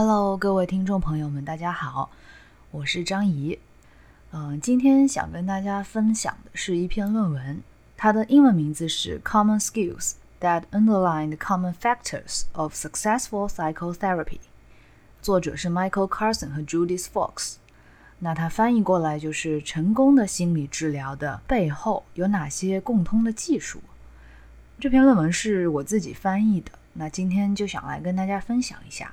Hello，各位听众朋友们，大家好，我是张怡。嗯，今天想跟大家分享的是一篇论文，它的英文名字是《Common Skills That Underline the Common Factors of Successful Psychotherapy》，作者是 Michael Carson 和 Judith Fox。那它翻译过来就是“成功的心理治疗的背后有哪些共通的技术”。这篇论文是我自己翻译的，那今天就想来跟大家分享一下。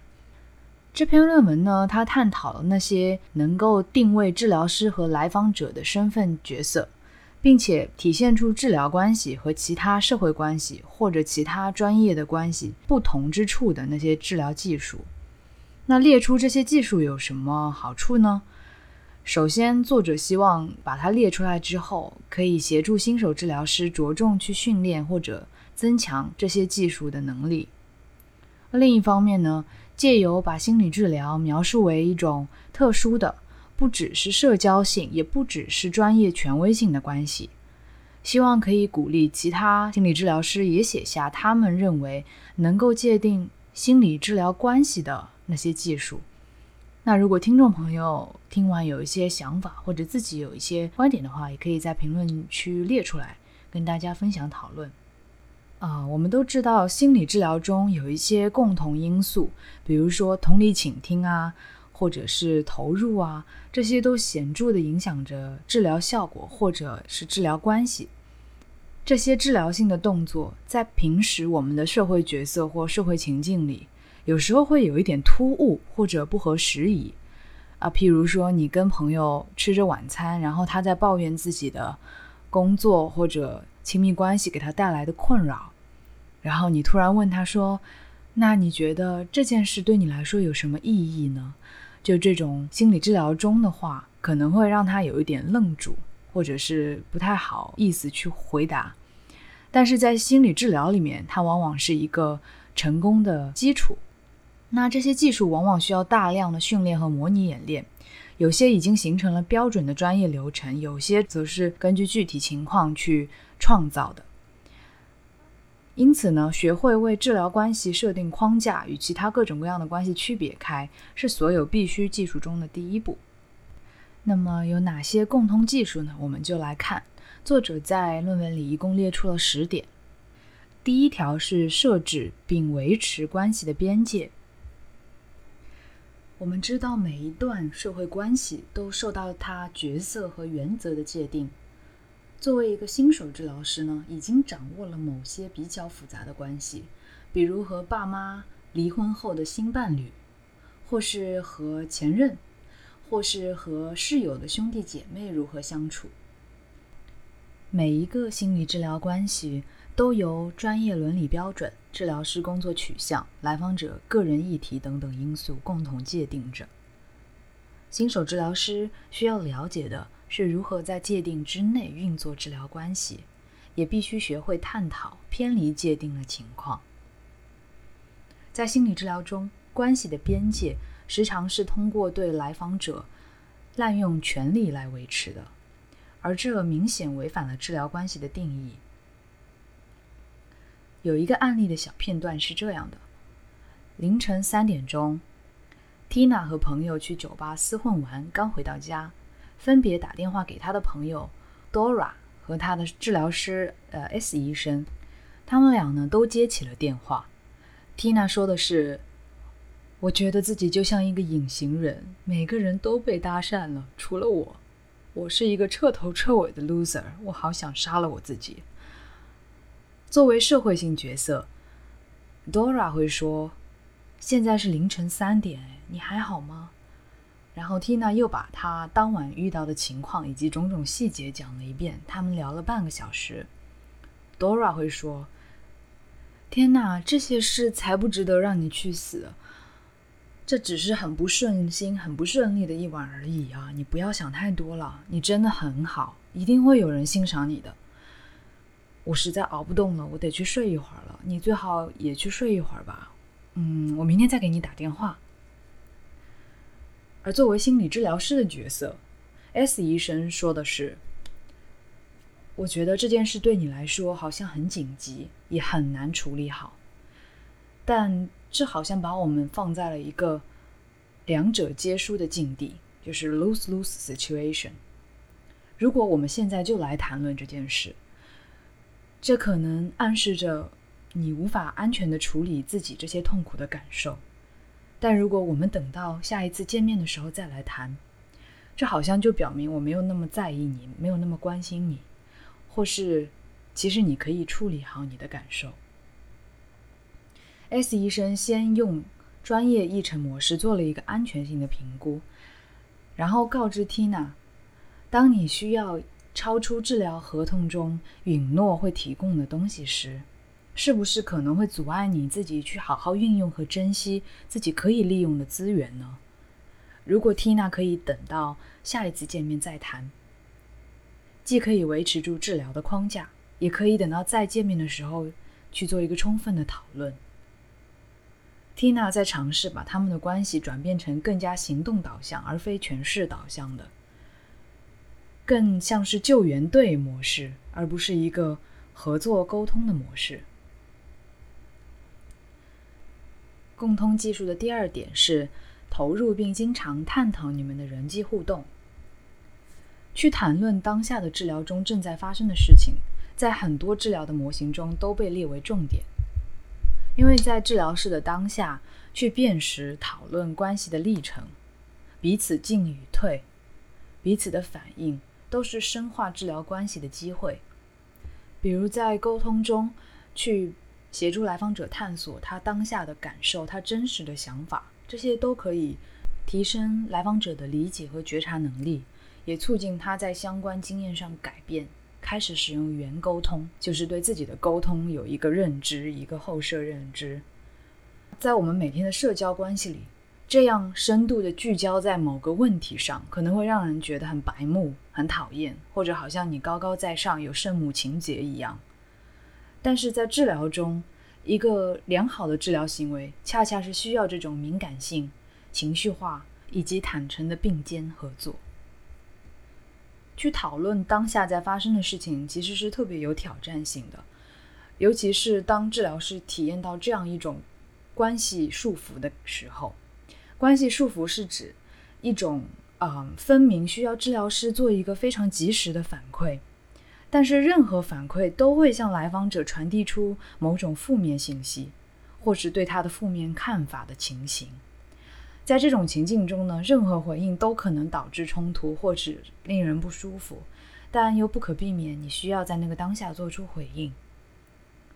这篇论文呢，它探讨了那些能够定位治疗师和来访者的身份角色，并且体现出治疗关系和其他社会关系或者其他专业的关系不同之处的那些治疗技术。那列出这些技术有什么好处呢？首先，作者希望把它列出来之后，可以协助新手治疗师着重去训练或者增强这些技术的能力。另一方面呢？借由把心理治疗描述为一种特殊的，不只是社交性，也不只是专业权威性的关系，希望可以鼓励其他心理治疗师也写下他们认为能够界定心理治疗关系的那些技术。那如果听众朋友听完有一些想法，或者自己有一些观点的话，也可以在评论区列出来，跟大家分享讨论。啊，我们都知道心理治疗中有一些共同因素，比如说同理倾听啊，或者是投入啊，这些都显著的影响着治疗效果或者是治疗关系。这些治疗性的动作在平时我们的社会角色或社会情境里，有时候会有一点突兀或者不合时宜啊。譬如说，你跟朋友吃着晚餐，然后他在抱怨自己的工作或者。亲密关系给他带来的困扰，然后你突然问他说：“那你觉得这件事对你来说有什么意义呢？”就这种心理治疗中的话，可能会让他有一点愣住，或者是不太好意思去回答。但是在心理治疗里面，它往往是一个成功的基础。那这些技术往往需要大量的训练和模拟演练。有些已经形成了标准的专业流程，有些则是根据具体情况去创造的。因此呢，学会为治疗关系设定框架，与其他各种各样的关系区别开，是所有必须技术中的第一步。那么有哪些共通技术呢？我们就来看，作者在论文里一共列出了十点。第一条是设置并维持关系的边界。我们知道，每一段社会关系都受到它角色和原则的界定。作为一个新手治疗师呢，已经掌握了某些比较复杂的关系，比如和爸妈离婚后的新伴侣，或是和前任，或是和室友的兄弟姐妹如何相处。每一个心理治疗关系。都由专业伦理标准、治疗师工作取向、来访者个人议题等等因素共同界定着。新手治疗师需要了解的是如何在界定之内运作治疗关系，也必须学会探讨偏离界定的情况。在心理治疗中，关系的边界时常是通过对来访者滥用权力来维持的，而这明显违反了治疗关系的定义。有一个案例的小片段是这样的：凌晨三点钟，Tina 和朋友去酒吧厮混完，刚回到家，分别打电话给她的朋友 Dora 和她的治疗师呃 S 医生。他们俩呢都接起了电话。Tina 说的是：“我觉得自己就像一个隐形人，每个人都被搭讪了，除了我。我是一个彻头彻尾的 loser，我好想杀了我自己。”作为社会性角色，Dora 会说：“现在是凌晨三点，你还好吗？”然后 Tina 又把她当晚遇到的情况以及种种细节讲了一遍。他们聊了半个小时。Dora 会说：“天哪，这些事才不值得让你去死！这只是很不顺心、很不顺利的一晚而已啊！你不要想太多了，你真的很好，一定会有人欣赏你的。”我实在熬不动了，我得去睡一会儿了。你最好也去睡一会儿吧。嗯，我明天再给你打电话。而作为心理治疗师的角色，S 医生说的是：“我觉得这件事对你来说好像很紧急，也很难处理好。但这好像把我们放在了一个两者皆输的境地，就是 lose-lose situation。如果我们现在就来谈论这件事，这可能暗示着你无法安全的处理自己这些痛苦的感受。但如果我们等到下一次见面的时候再来谈，这好像就表明我没有那么在意你，没有那么关心你，或是其实你可以处理好你的感受。S 医生先用专业议程模式做了一个安全性的评估，然后告知 Tina。当你需要超出治疗合同中允诺会提供的东西时，是不是可能会阻碍你自己去好好运用和珍惜自己可以利用的资源呢？如果 Tina 可以等到下一次见面再谈，既可以维持住治疗的框架，也可以等到再见面的时候去做一个充分的讨论。Tina 在尝试把他们的关系转变成更加行动导向，而非诠释导向的。更像是救援队模式，而不是一个合作沟通的模式。共通技术的第二点是投入并经常探讨你们的人际互动。去谈论当下的治疗中正在发生的事情，在很多治疗的模型中都被列为重点，因为在治疗室的当下去辨识、讨论关系的历程，彼此进与退，彼此的反应。都是深化治疗关系的机会，比如在沟通中去协助来访者探索他当下的感受、他真实的想法，这些都可以提升来访者的理解和觉察能力，也促进他在相关经验上改变，开始使用原沟通，就是对自己的沟通有一个认知，一个后设认知。在我们每天的社交关系里。这样深度的聚焦在某个问题上，可能会让人觉得很白目、很讨厌，或者好像你高高在上、有圣母情节一样。但是在治疗中，一个良好的治疗行为，恰恰是需要这种敏感性、情绪化以及坦诚的并肩合作，去讨论当下在发生的事情，其实是特别有挑战性的。尤其是当治疗师体验到这样一种关系束缚的时候。关系束缚是指一种，嗯，分明需要治疗师做一个非常及时的反馈，但是任何反馈都会向来访者传递出某种负面信息，或是对他的负面看法的情形。在这种情境中呢，任何回应都可能导致冲突或者令人不舒服，但又不可避免，你需要在那个当下做出回应。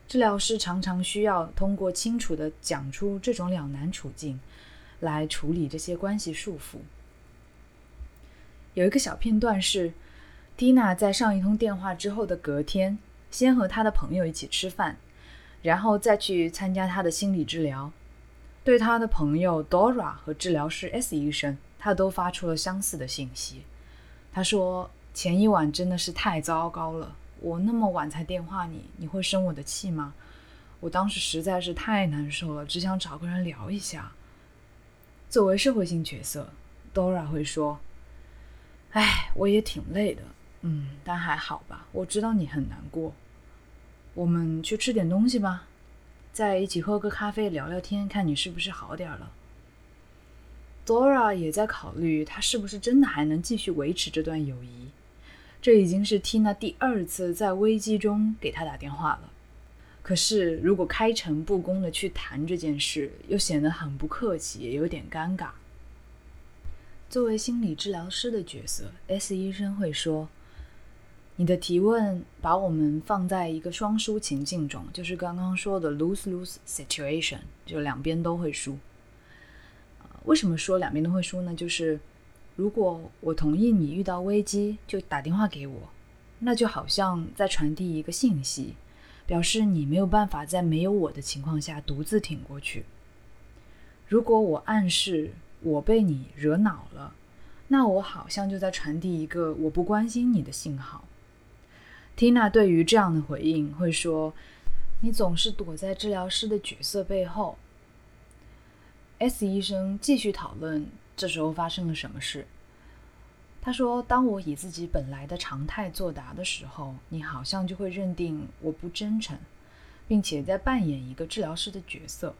治疗师常常需要通过清楚地讲出这种两难处境。来处理这些关系束缚。有一个小片段是，Tina 在上一通电话之后的隔天，先和他的朋友一起吃饭，然后再去参加他的心理治疗。对他的朋友 Dora 和治疗师 S 医生，他都发出了相似的信息。他说：“前一晚真的是太糟糕了，我那么晚才电话你，你会生我的气吗？我当时实在是太难受了，只想找个人聊一下。”作为社会性角色，Dora 会说：“哎，我也挺累的，嗯，但还好吧。我知道你很难过，我们去吃点东西吧，再一起喝个咖啡聊聊天，看你是不是好点了。”Dora 也在考虑，他是不是真的还能继续维持这段友谊。这已经是 Tina 第二次在危机中给他打电话了。可是，如果开诚布公的去谈这件事，又显得很不客气，也有点尴尬。作为心理治疗师的角色，S 医生会说：“你的提问把我们放在一个双输情境中，就是刚刚说的 lose-lose situation，就两边都会输。为什么说两边都会输呢？就是如果我同意你遇到危机就打电话给我，那就好像在传递一个信息。”表示你没有办法在没有我的情况下独自挺过去。如果我暗示我被你惹恼了，那我好像就在传递一个我不关心你的信号。Tina 对于这样的回应会说：“你总是躲在治疗师的角色背后。”S 医生继续讨论这时候发生了什么事。他说：“当我以自己本来的常态作答的时候，你好像就会认定我不真诚，并且在扮演一个治疗师的角色。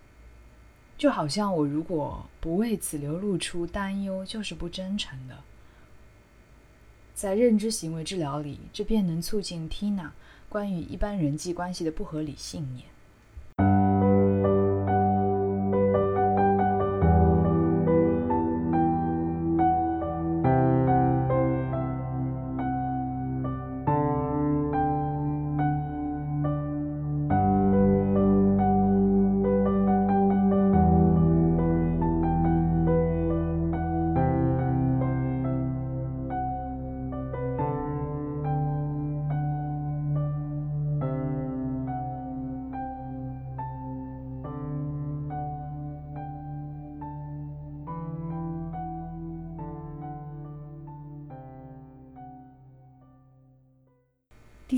就好像我如果不为此流露出担忧，就是不真诚的。在认知行为治疗里，这便能促进 Tina 关于一般人际关系的不合理信念。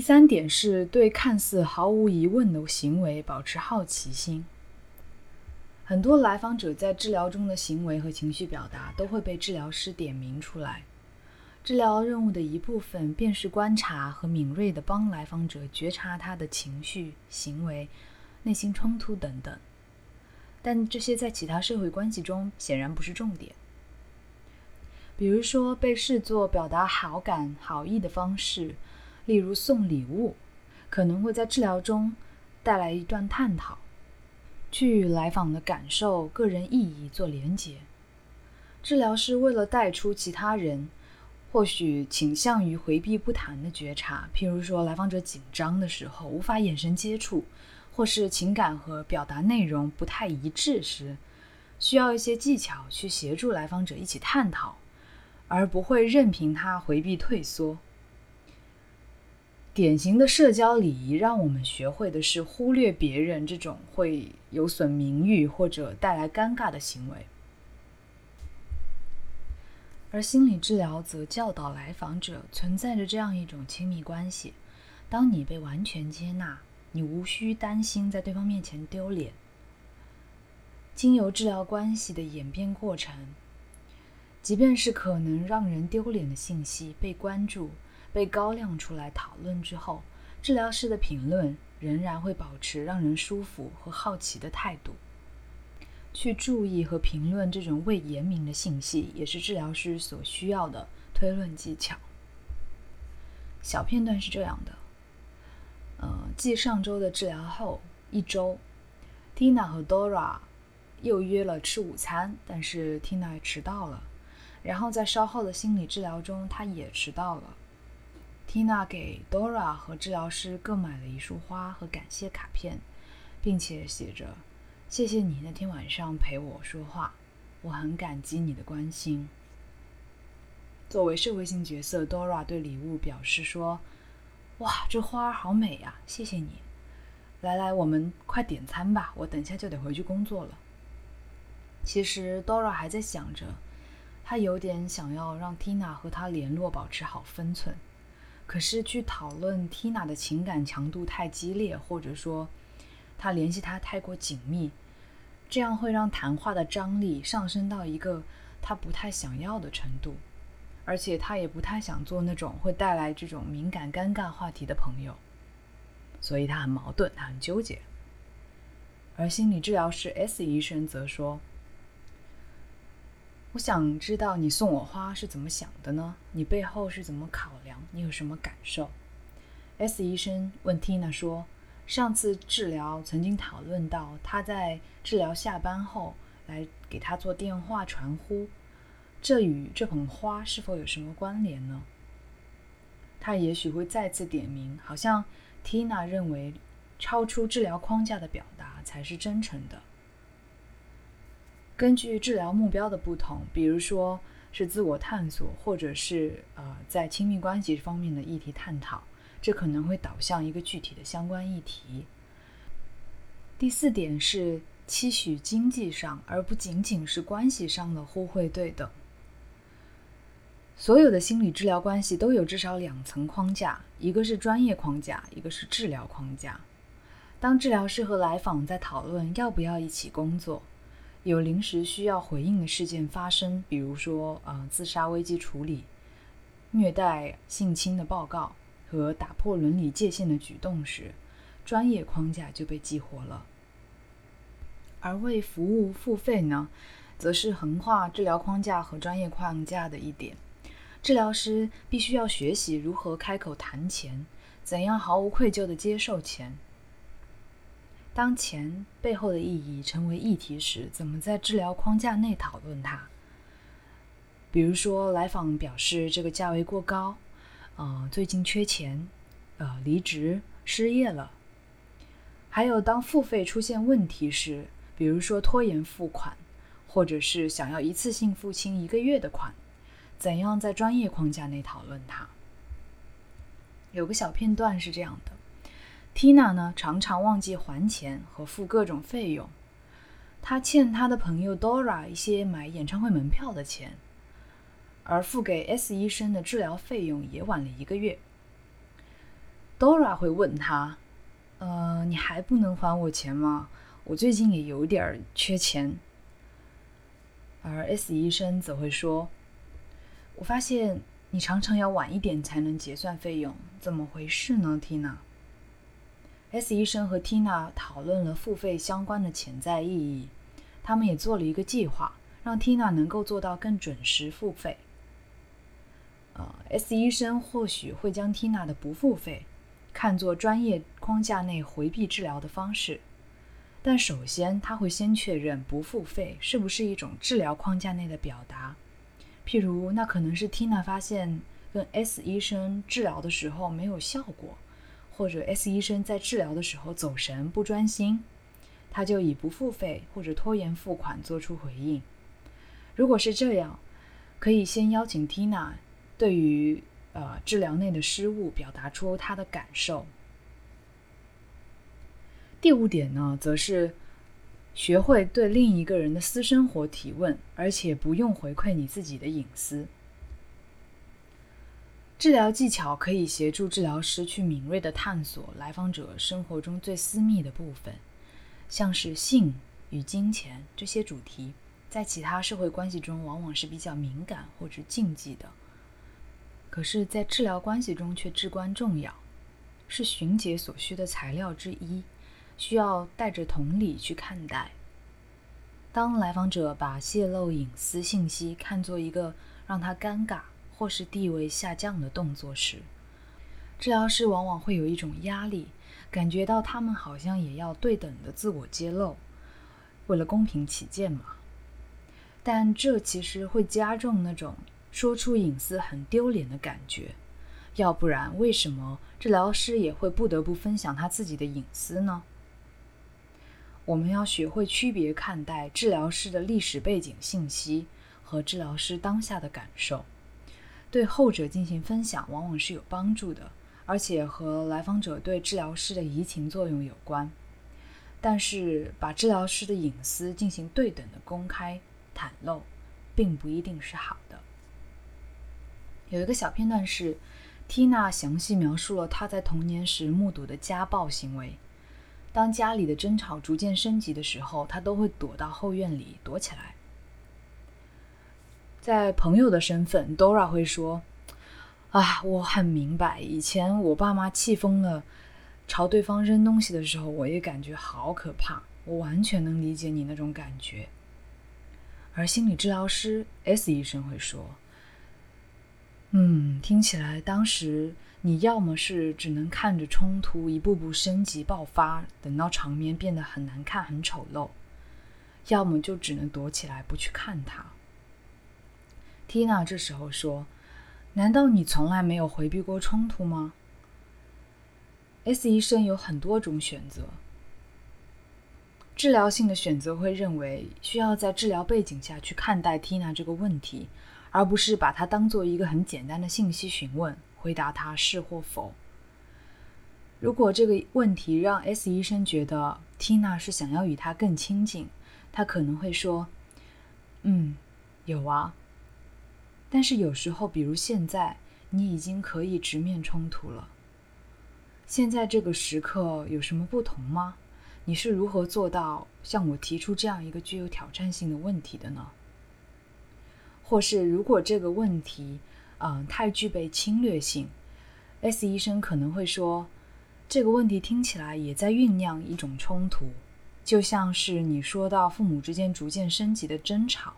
第三点是对看似毫无疑问的行为保持好奇心。很多来访者在治疗中的行为和情绪表达都会被治疗师点名出来。治疗任务的一部分便是观察和敏锐地帮来访者觉察他的情绪、行为、内心冲突等等。但这些在其他社会关系中显然不是重点。比如说，被视作表达好感、好意的方式。例如送礼物，可能会在治疗中带来一段探讨，去与来访的感受、个人意义做连结。治疗师为了带出其他人或许倾向于回避不谈的觉察，譬如说来访者紧张的时候无法眼神接触，或是情感和表达内容不太一致时，需要一些技巧去协助来访者一起探讨，而不会任凭他回避退缩。典型的社交礼仪让我们学会的是忽略别人这种会有损名誉或者带来尴尬的行为，而心理治疗则教导来访者存在着这样一种亲密关系：当你被完全接纳，你无需担心在对方面前丢脸。经由治疗关系的演变过程，即便是可能让人丢脸的信息被关注。被高亮出来讨论之后，治疗师的评论仍然会保持让人舒服和好奇的态度。去注意和评论这种未言明的信息，也是治疗师所需要的推论技巧。小片段是这样的：呃，继上周的治疗后一周，Tina 和 Dora 又约了吃午餐，但是 Tina 迟到了。然后在稍后的心理治疗中，她也迟到了。Tina 给 Dora 和治疗师各买了一束花和感谢卡片，并且写着：“谢谢你那天晚上陪我说话，我很感激你的关心。”作为社会性角色，Dora 对礼物表示说：“哇，这花好美呀，谢谢你！来来，我们快点餐吧，我等下就得回去工作了。”其实 Dora 还在想着，他有点想要让 Tina 和他联络，保持好分寸。可是去讨论 Tina 的情感强度太激烈，或者说他联系他太过紧密，这样会让谈话的张力上升到一个他不太想要的程度，而且他也不太想做那种会带来这种敏感尴尬话题的朋友，所以他很矛盾，他很纠结。而心理治疗师 S 医生则说。我想知道你送我花是怎么想的呢？你背后是怎么考量？你有什么感受？S 医生问 Tina 说：“上次治疗曾经讨论到他在治疗下班后来给他做电话传呼，这与这捧花是否有什么关联呢？”他也许会再次点名，好像 Tina 认为超出治疗框架的表达才是真诚的。根据治疗目标的不同，比如说是自我探索，或者是呃在亲密关系方面的议题探讨，这可能会导向一个具体的相关议题。第四点是期许经济上，而不仅仅是关系上的互惠对等。所有的心理治疗关系都有至少两层框架，一个是专业框架，一个是治疗框架。当治疗师和来访在讨论要不要一起工作。有临时需要回应的事件发生，比如说，呃，自杀危机处理、虐待、性侵的报告和打破伦理界限的举动时，专业框架就被激活了。而为服务付费呢，则是横跨治疗框架和专业框架的一点。治疗师必须要学习如何开口谈钱，怎样毫无愧疚地接受钱。当钱背后的意义成为议题时，怎么在治疗框架内讨论它？比如说，来访表示这个价位过高，呃，最近缺钱，呃，离职失业了。还有，当付费出现问题时，比如说拖延付款，或者是想要一次性付清一个月的款。怎样在专业框架内讨论它？有个小片段是这样的：Tina 呢常常忘记还钱和付各种费用，她欠她的朋友 Dora 一些买演唱会门票的钱，而付给 S 医生的治疗费用也晚了一个月。Dora 会问他：“呃，你还不能还我钱吗？我最近也有点缺钱。”而 S 医生则会说。我发现你常常要晚一点才能结算费用，怎么回事呢，Tina？” S 医生和 Tina 讨论了付费相关的潜在意义，他们也做了一个计划，让 Tina 能够做到更准时付费。呃，S 医生或许会将 Tina 的不付费看作专业框架内回避治疗的方式，但首先他会先确认不付费是不是一种治疗框架内的表达。譬如，那可能是 Tina 发现跟 S 医生治疗的时候没有效果，或者 S 医生在治疗的时候走神不专心，他就以不付费或者拖延付款做出回应。如果是这样，可以先邀请 Tina 对于呃治疗内的失误表达出他的感受。第五点呢，则是。学会对另一个人的私生活提问，而且不用回馈你自己的隐私。治疗技巧可以协助治疗师去敏锐地探索来访者生活中最私密的部分，像是性与金钱这些主题，在其他社会关系中往往是比较敏感或者禁忌的，可是，在治疗关系中却至关重要，是寻解所需的材料之一。需要带着同理去看待。当来访者把泄露隐私信息看作一个让他尴尬或是地位下降的动作时，治疗师往往会有一种压力，感觉到他们好像也要对等的自我揭露，为了公平起见嘛。但这其实会加重那种说出隐私很丢脸的感觉。要不然，为什么治疗师也会不得不分享他自己的隐私呢？我们要学会区别看待治疗师的历史背景信息和治疗师当下的感受，对后者进行分享往往是有帮助的，而且和来访者对治疗师的移情作用有关。但是，把治疗师的隐私进行对等的公开袒露，并不一定是好的。有一个小片段是，Tina 详细描述了她在童年时目睹的家暴行为。当家里的争吵逐渐升级的时候，她都会躲到后院里躲起来。在朋友的身份，Dora 会说：“啊，我很明白，以前我爸妈气疯了，朝对方扔东西的时候，我也感觉好可怕。我完全能理解你那种感觉。”而心理治疗师 S 医生会说：“嗯，听起来当时。”你要么是只能看着冲突一步步升级爆发，等到场面变得很难看、很丑陋，要么就只能躲起来不去看它。Tina 这时候说：“难道你从来没有回避过冲突吗？”S 医生有很多种选择，治疗性的选择会认为需要在治疗背景下去看待 Tina 这个问题，而不是把它当做一个很简单的信息询问。回答他是或否。如果这个问题让 S 医生觉得 Tina 是想要与他更亲近，他可能会说：“嗯，有啊。”但是有时候，比如现在，你已经可以直面冲突了。现在这个时刻有什么不同吗？你是如何做到向我提出这样一个具有挑战性的问题的呢？或是如果这个问题？嗯，太具备侵略性。S 医生可能会说，这个问题听起来也在酝酿一种冲突。就像是你说到父母之间逐渐升级的争吵，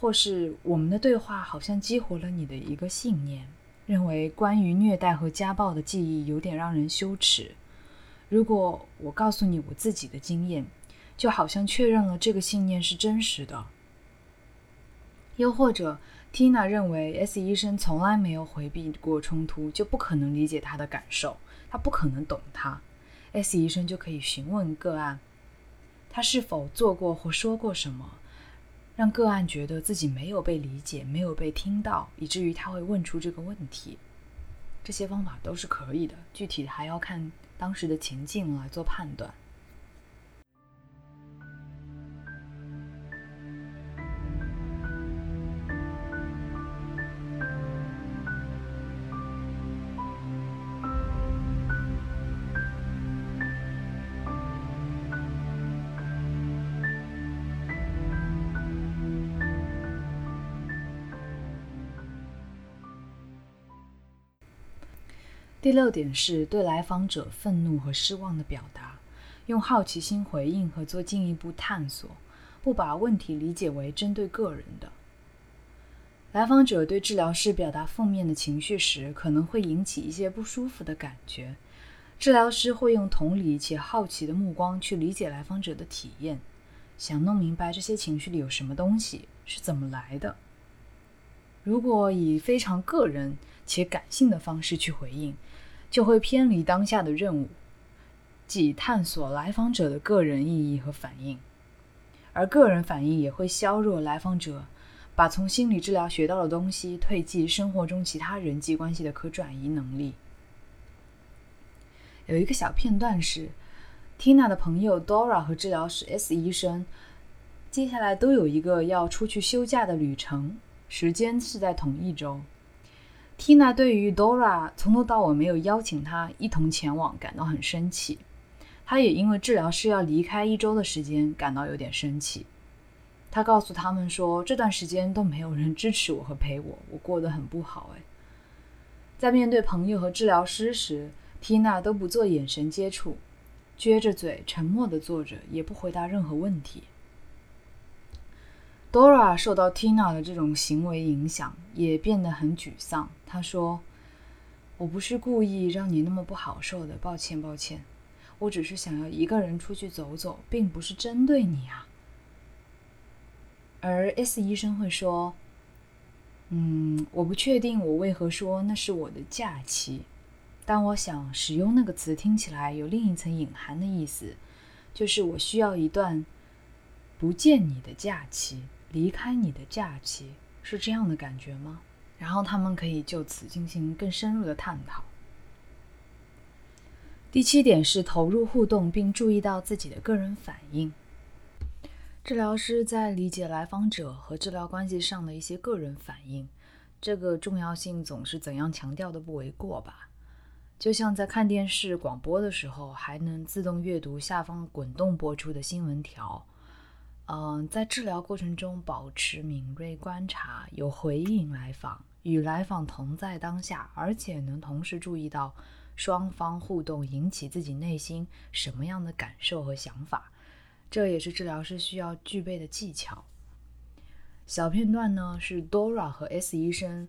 或是我们的对话好像激活了你的一个信念，认为关于虐待和家暴的记忆有点让人羞耻。如果我告诉你我自己的经验，就好像确认了这个信念是真实的。又或者，Tina 认为 S 医生从来没有回避过冲突，就不可能理解他的感受，他不可能懂他。S 医生就可以询问个案，他是否做过或说过什么，让个案觉得自己没有被理解、没有被听到，以至于他会问出这个问题。这些方法都是可以的，具体还要看当时的情境来做判断。第六点是对来访者愤怒和失望的表达，用好奇心回应和做进一步探索，不把问题理解为针对个人的。来访者对治疗师表达负面的情绪时，可能会引起一些不舒服的感觉。治疗师会用同理且好奇的目光去理解来访者的体验，想弄明白这些情绪里有什么东西是怎么来的。如果以非常个人且感性的方式去回应，就会偏离当下的任务，即探索来访者的个人意义和反应，而个人反应也会削弱来访者把从心理治疗学到的东西退寄生活中其他人际关系的可转移能力。有一个小片段是，Tina 的朋友 Dora 和治疗师 S 医生接下来都有一个要出去休假的旅程，时间是在同一周。Tina 对于 Dora 从头到尾没有邀请她一同前往感到很生气，她也因为治疗师要离开一周的时间感到有点生气。她告诉他们说，这段时间都没有人支持我和陪我，我过得很不好。哎，在面对朋友和治疗师时，Tina 都不做眼神接触，撅着嘴沉默地坐着，也不回答任何问题。Dora 受到 Tina 的这种行为影响，也变得很沮丧。他说：“我不是故意让你那么不好受的，抱歉，抱歉。我只是想要一个人出去走走，并不是针对你啊。”而 S 医生会说：“嗯，我不确定我为何说那是我的假期，但我想使用那个词听起来有另一层隐含的意思，就是我需要一段不见你的假期。”离开你的假期是这样的感觉吗？然后他们可以就此进行更深入的探讨。第七点是投入互动，并注意到自己的个人反应。治疗师在理解来访者和治疗关系上的一些个人反应，这个重要性总是怎样强调都不为过吧？就像在看电视广播的时候，还能自动阅读下方滚动播出的新闻条。嗯，在治疗过程中保持敏锐观察，有回应来访，与来访同在当下，而且能同时注意到双方互动引起自己内心什么样的感受和想法，这也是治疗师需要具备的技巧。小片段呢，是 Dora 和 S 医生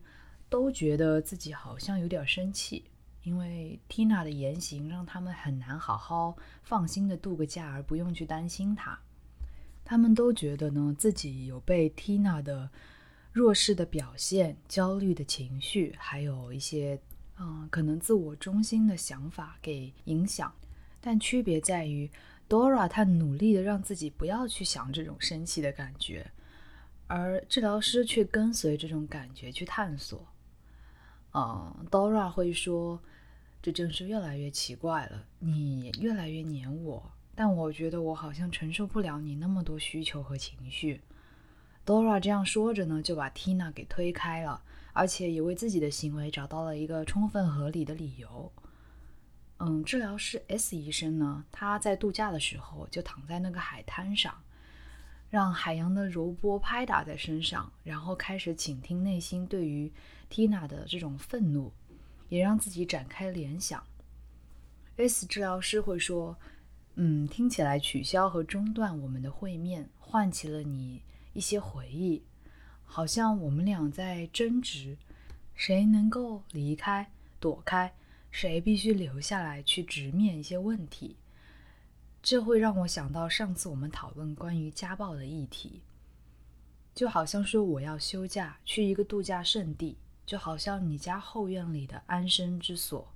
都觉得自己好像有点生气，因为 Tina 的言行让他们很难好好放心的度个假，而不用去担心他。他们都觉得呢，自己有被 Tina 的弱势的表现、焦虑的情绪，还有一些嗯可能自我中心的想法给影响。但区别在于，Dora 她努力的让自己不要去想这种生气的感觉，而治疗师却跟随这种感觉去探索。嗯，Dora 会说：“这真是越来越奇怪了，你越来越黏我。”但我觉得我好像承受不了你那么多需求和情绪。Dora 这样说着呢，就把 Tina 给推开了，而且也为自己的行为找到了一个充分合理的理由。嗯，治疗师 S 医生呢，他在度假的时候就躺在那个海滩上，让海洋的柔波拍打在身上，然后开始倾听内心对于 Tina 的这种愤怒，也让自己展开联想。S 治疗师会说。嗯，听起来取消和中断我们的会面，唤起了你一些回忆，好像我们俩在争执，谁能够离开、躲开，谁必须留下来去直面一些问题。这会让我想到上次我们讨论关于家暴的议题，就好像说我要休假去一个度假胜地，就好像你家后院里的安身之所。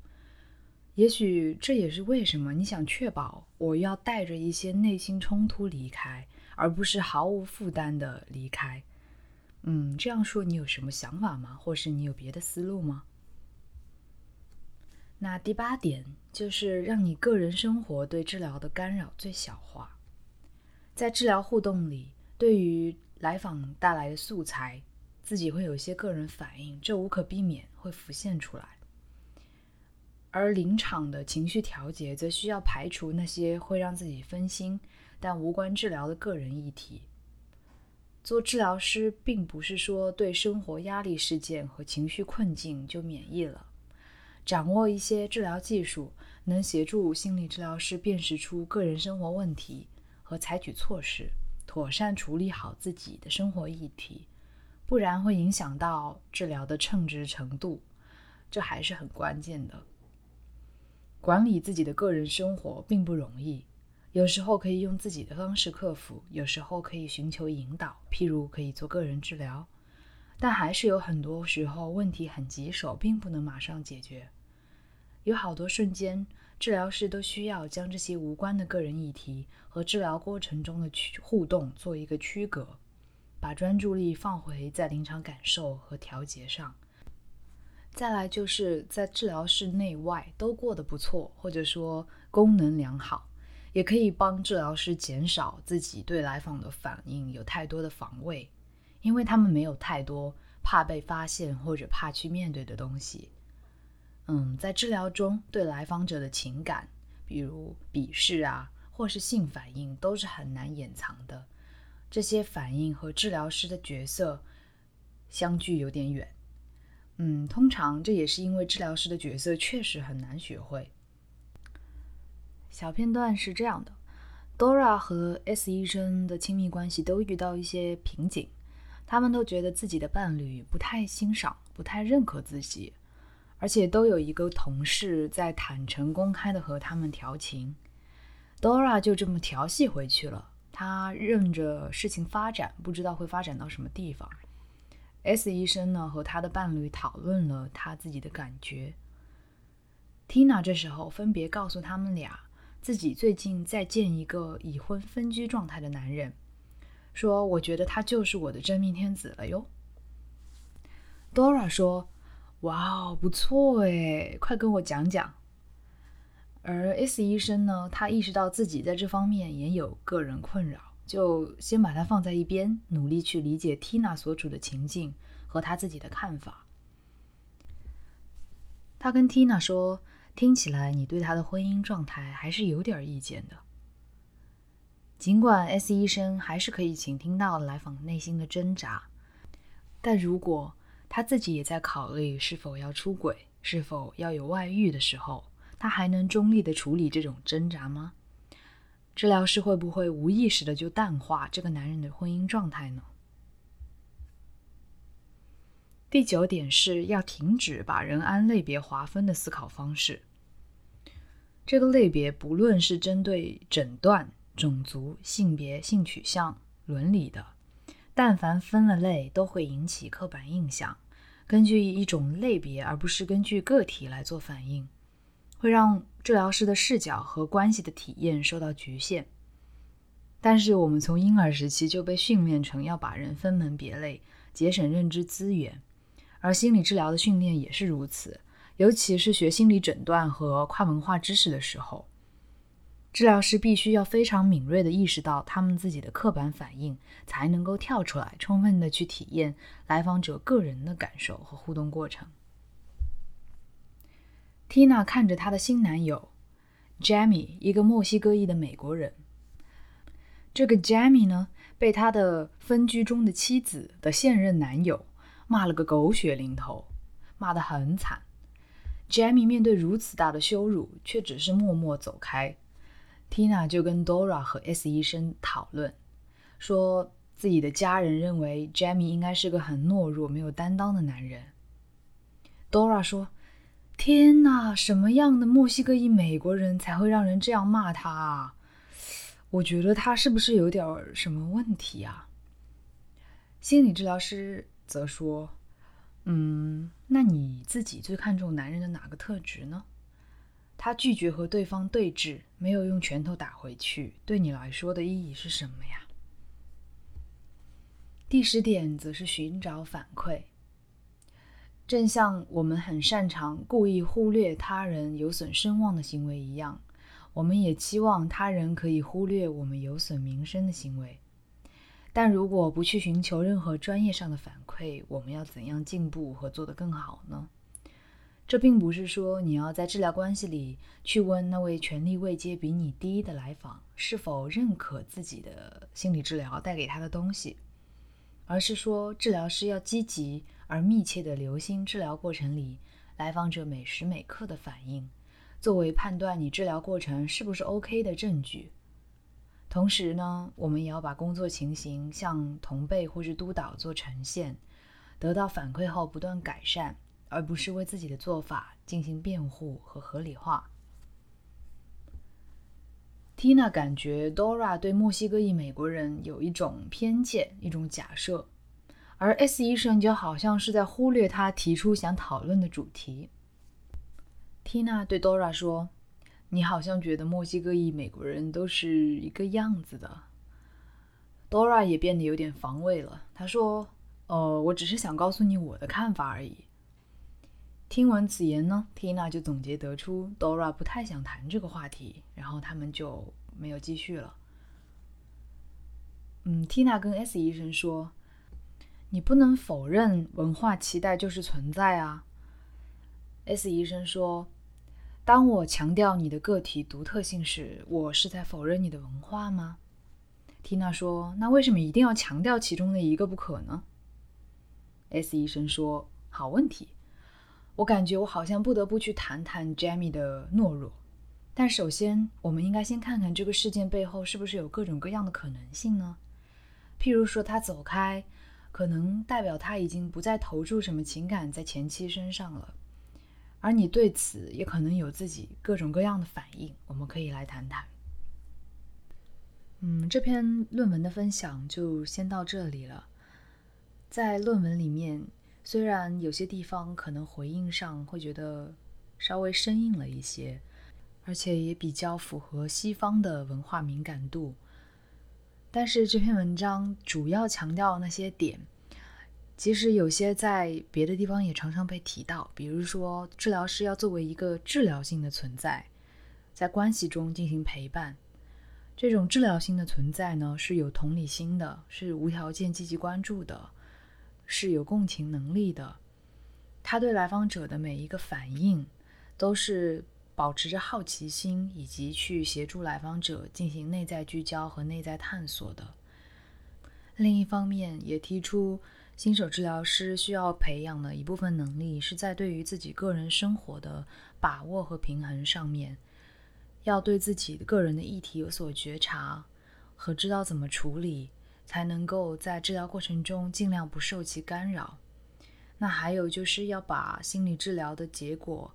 也许这也是为什么你想确保我要带着一些内心冲突离开，而不是毫无负担的离开。嗯，这样说你有什么想法吗？或是你有别的思路吗？那第八点就是让你个人生活对治疗的干扰最小化。在治疗互动里，对于来访带来的素材，自己会有一些个人反应，这无可避免会浮现出来。而临场的情绪调节，则需要排除那些会让自己分心但无关治疗的个人议题。做治疗师，并不是说对生活压力事件和情绪困境就免疫了。掌握一些治疗技术，能协助心理治疗师辨识出个人生活问题和采取措施，妥善处理好自己的生活议题，不然会影响到治疗的称职程度，这还是很关键的。管理自己的个人生活并不容易，有时候可以用自己的方式克服，有时候可以寻求引导，譬如可以做个人治疗，但还是有很多时候问题很棘手，并不能马上解决。有好多瞬间，治疗师都需要将这些无关的个人议题和治疗过程中的区互动做一个区隔，把专注力放回在临场感受和调节上。再来就是在治疗室内外都过得不错，或者说功能良好，也可以帮治疗师减少自己对来访的反应有太多的防卫，因为他们没有太多怕被发现或者怕去面对的东西。嗯，在治疗中对来访者的情感，比如鄙视啊，或是性反应，都是很难掩藏的。这些反应和治疗师的角色相距有点远。嗯，通常这也是因为治疗师的角色确实很难学会。小片段是这样的：Dora 和 S 医生的亲密关系都遇到一些瓶颈，他们都觉得自己的伴侣不太欣赏、不太认可自己，而且都有一个同事在坦诚公开的和他们调情。Dora 就这么调戏回去了，他任着事情发展，不知道会发展到什么地方。S 医生呢和他的伴侣讨论了他自己的感觉。Tina 这时候分别告诉他们俩，自己最近在见一个已婚分居状态的男人，说：“我觉得他就是我的真命天子了哟。” Dora 说：“哇哦，不错诶，快跟我讲讲。”而 S 医生呢，他意识到自己在这方面也有个人困扰。就先把它放在一边，努力去理解 Tina 所处的情境和他自己的看法。他跟 Tina 说：“听起来你对他的婚姻状态还是有点意见的。”尽管 S 医生还是可以倾听到来访内心的挣扎，但如果他自己也在考虑是否要出轨、是否要有外遇的时候，他还能中立的处理这种挣扎吗？治疗师会不会无意识的就淡化这个男人的婚姻状态呢？第九点是要停止把人按类别划分的思考方式。这个类别不论是针对诊断、种族、性别、性取向、伦理的，但凡分了类，都会引起刻板印象。根据一种类别，而不是根据个体来做反应。会让治疗师的视角和关系的体验受到局限。但是我们从婴儿时期就被训练成要把人分门别类，节省认知资源，而心理治疗的训练也是如此。尤其是学心理诊断和跨文化知识的时候，治疗师必须要非常敏锐地意识到他们自己的刻板反应，才能够跳出来，充分地去体验来访者个人的感受和互动过程。Tina 看着她的新男友 Jamie，一个墨西哥裔的美国人。这个 Jamie 呢，被他的分居中的妻子的现任男友骂了个狗血淋头，骂得很惨。Jamie 面对如此大的羞辱，却只是默默走开。Tina 就跟 Dora 和 S 医生讨论，说自己的家人认为 Jamie 应该是个很懦弱、没有担当的男人。Dora 说：“天哪，什么样的墨西哥裔美国人才会让人这样骂他啊？我觉得他是不是有点什么问题啊？”心理治疗师则说：“嗯，那你自己最看重男人的哪个特质呢？”他拒绝和对方对峙，没有用拳头打回去，对你来说的意义是什么呀？第十点则是寻找反馈。正像我们很擅长故意忽略他人有损声望的行为一样，我们也期望他人可以忽略我们有损名声的行为。但如果不去寻求任何专业上的反馈，我们要怎样进步和做得更好呢？这并不是说你要在治疗关系里去问那位权力位阶比你低的来访是否认可自己的心理治疗带给他的东西，而是说治疗师要积极而密切地留心治疗过程里来访者每时每刻的反应，作为判断你治疗过程是不是 OK 的证据。同时呢，我们也要把工作情形向同辈或是督导做呈现，得到反馈后不断改善。而不是为自己的做法进行辩护和合理化。Tina 感觉 Dora 对墨西哥裔美国人有一种偏见、一种假设，而 S 医生就好像是在忽略他提出想讨论的主题。Tina 对 Dora 说：“你好像觉得墨西哥裔美国人都是一个样子的。”Dora 也变得有点防卫了，他说：“呃，我只是想告诉你我的看法而已。”听闻此言呢，Tina 就总结得出 Dora 不太想谈这个话题，然后他们就没有继续了。嗯，Tina 跟 S 医生说：“你不能否认文化期待就是存在啊。”S 医生说：“当我强调你的个体独特性时，我是在否认你的文化吗缇娜说：“那为什么一定要强调其中的一个不可呢？”S 医生说：“好问题。”我感觉我好像不得不去谈谈 Jamie 的懦弱，但首先，我们应该先看看这个事件背后是不是有各种各样的可能性呢？譬如说，他走开，可能代表他已经不再投注什么情感在前妻身上了，而你对此也可能有自己各种各样的反应。我们可以来谈谈。嗯，这篇论文的分享就先到这里了。在论文里面。虽然有些地方可能回应上会觉得稍微生硬了一些，而且也比较符合西方的文化敏感度，但是这篇文章主要强调那些点，其实有些在别的地方也常常被提到。比如说，治疗师要作为一个治疗性的存在，在关系中进行陪伴。这种治疗性的存在呢，是有同理心的，是无条件积极关注的。是有共情能力的，他对来访者的每一个反应都是保持着好奇心，以及去协助来访者进行内在聚焦和内在探索的。另一方面，也提出新手治疗师需要培养的一部分能力，是在对于自己个人生活的把握和平衡上面，要对自己个人的议题有所觉察和知道怎么处理。才能够在治疗过程中尽量不受其干扰。那还有就是要把心理治疗的结果，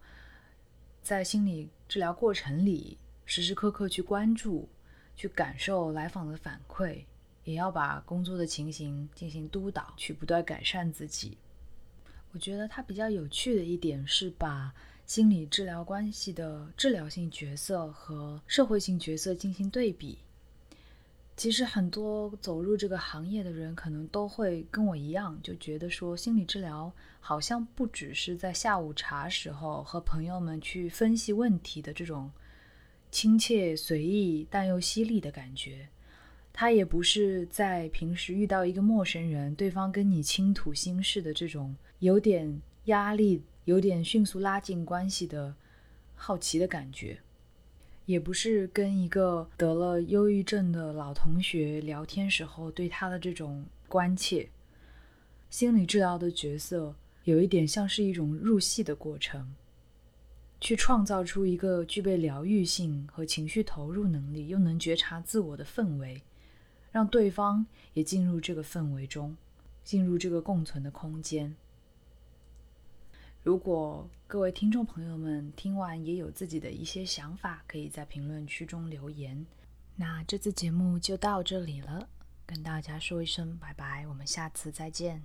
在心理治疗过程里时时刻刻去关注、去感受来访的反馈，也要把工作的情形进行督导，去不断改善自己。我觉得它比较有趣的一点是把心理治疗关系的治疗性角色和社会性角色进行对比。其实很多走入这个行业的人，可能都会跟我一样，就觉得说心理治疗好像不只是在下午茶时候和朋友们去分析问题的这种亲切随意但又犀利的感觉，它也不是在平时遇到一个陌生人，对方跟你倾吐心事的这种有点压力、有点迅速拉近关系的好奇的感觉。也不是跟一个得了忧郁症的老同学聊天时候对他的这种关切。心理治疗的角色有一点像是一种入戏的过程。去创造出一个具备疗愈性和情绪投入能力，又能觉察自我的氛围，让对方也进入这个氛围中，进入这个共存的空间。如果各位听众朋友们听完也有自己的一些想法，可以在评论区中留言。那这次节目就到这里了，跟大家说一声拜拜，我们下次再见。